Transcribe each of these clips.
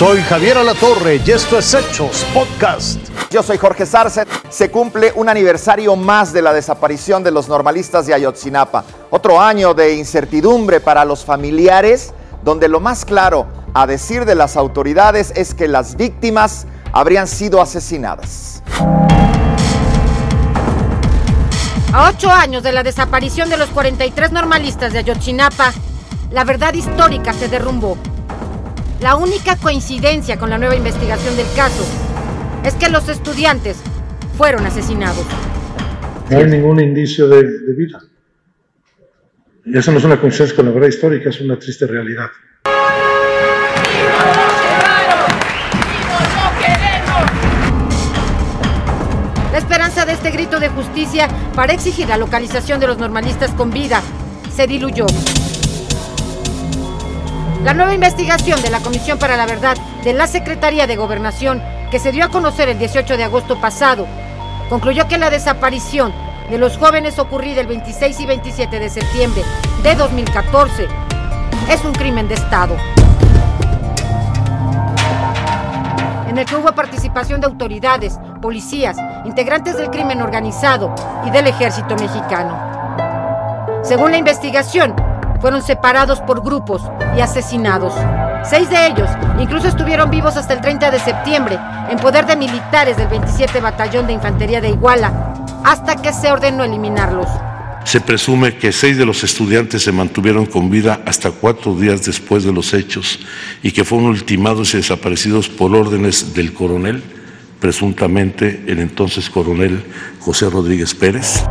Soy Javier Alatorre y esto es Hechos Podcast. Yo soy Jorge Sarce. Se cumple un aniversario más de la desaparición de los normalistas de Ayotzinapa. Otro año de incertidumbre para los familiares, donde lo más claro, a decir de las autoridades, es que las víctimas habrían sido asesinadas. A ocho años de la desaparición de los 43 normalistas de Ayotzinapa, la verdad histórica se derrumbó. La única coincidencia con la nueva investigación del caso es que los estudiantes fueron asesinados. No hay ningún indicio de, de vida. Y eso no es una coincidencia con la verdad histórica, es una triste realidad. La esperanza de este grito de justicia para exigir la localización de los normalistas con vida se diluyó. La nueva investigación de la Comisión para la Verdad de la Secretaría de Gobernación, que se dio a conocer el 18 de agosto pasado, concluyó que la desaparición de los jóvenes ocurrida el 26 y 27 de septiembre de 2014 es un crimen de Estado. en el que hubo participación de autoridades, policías, integrantes del crimen organizado y del ejército mexicano. Según la investigación, fueron separados por grupos y asesinados. Seis de ellos incluso estuvieron vivos hasta el 30 de septiembre en poder de militares del 27 Batallón de Infantería de Iguala, hasta que se ordenó eliminarlos. Se presume que seis de los estudiantes se mantuvieron con vida hasta cuatro días después de los hechos y que fueron ultimados y desaparecidos por órdenes del coronel, presuntamente el entonces coronel José Rodríguez Pérez.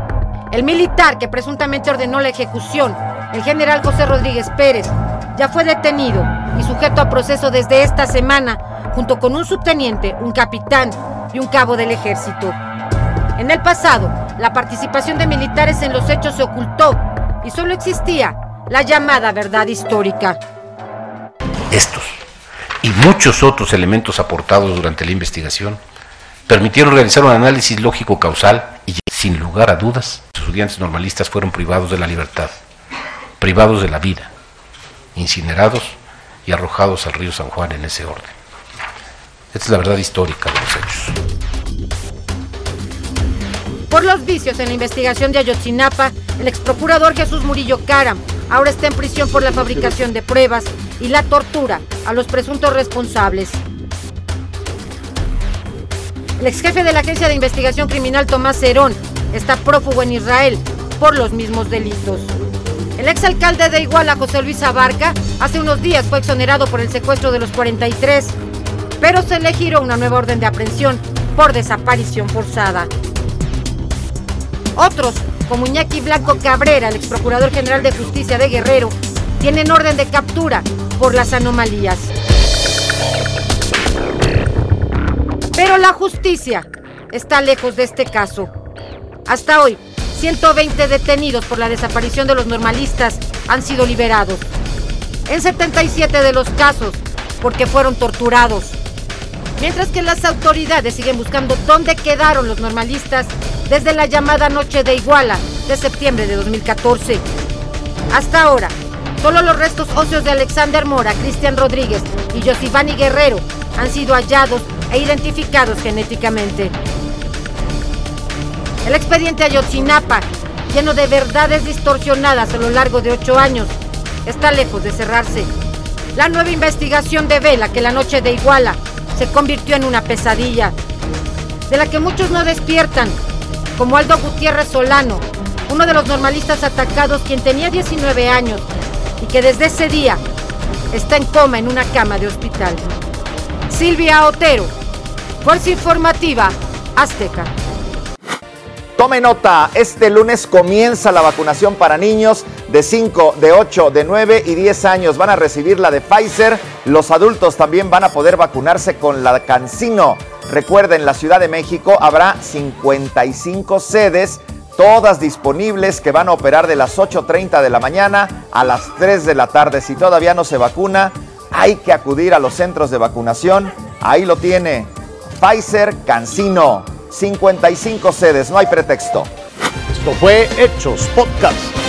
El militar que presuntamente ordenó la ejecución, el general José Rodríguez Pérez, ya fue detenido y sujeto a proceso desde esta semana, junto con un subteniente, un capitán y un cabo del ejército. En el pasado, la participación de militares en los hechos se ocultó y solo existía la llamada verdad histórica. Estos y muchos otros elementos aportados durante la investigación permitieron realizar un análisis lógico causal y, sin lugar a dudas, los estudiantes normalistas fueron privados de la libertad, privados de la vida, incinerados y arrojados al río San Juan en ese orden. Esta es la verdad histórica de los hechos. Por los vicios en la investigación de Ayotzinapa, el exprocurador Jesús Murillo Caram ahora está en prisión por la fabricación de pruebas y la tortura a los presuntos responsables. El ex jefe de la Agencia de Investigación Criminal Tomás Cerón está prófugo en Israel por los mismos delitos. El exalcalde de Iguala, José Luis Abarca, hace unos días fue exonerado por el secuestro de los 43, pero se le giró una nueva orden de aprehensión por desaparición forzada. Otros, como Iñaki Blanco Cabrera, el ex procurador general de justicia de Guerrero, tienen orden de captura por las anomalías. Pero la justicia está lejos de este caso. Hasta hoy, 120 detenidos por la desaparición de los normalistas han sido liberados. En 77 de los casos, porque fueron torturados. Mientras que las autoridades siguen buscando dónde quedaron los normalistas desde la llamada Noche de Iguala de septiembre de 2014. Hasta ahora, solo los restos óseos de Alexander Mora, Cristian Rodríguez y Josivani Guerrero han sido hallados e identificados genéticamente. El expediente Ayotzinapa, lleno de verdades distorsionadas a lo largo de ocho años, está lejos de cerrarse. La nueva investigación devela que la noche de Iguala se convirtió en una pesadilla, de la que muchos no despiertan, como Aldo Gutiérrez Solano, uno de los normalistas atacados quien tenía 19 años y que desde ese día está en coma en una cama de hospital. Silvia Otero, Fuerza Informativa Azteca. Tome nota, este lunes comienza la vacunación para niños de 5, de 8, de 9 y 10 años. Van a recibir la de Pfizer. Los adultos también van a poder vacunarse con la Cancino. Recuerden, en la Ciudad de México habrá 55 sedes, todas disponibles que van a operar de las 8.30 de la mañana a las 3 de la tarde. Si todavía no se vacuna, hay que acudir a los centros de vacunación. Ahí lo tiene. Pfizer Cancino. 55 sedes, no hay pretexto. Esto fue Hechos Podcast.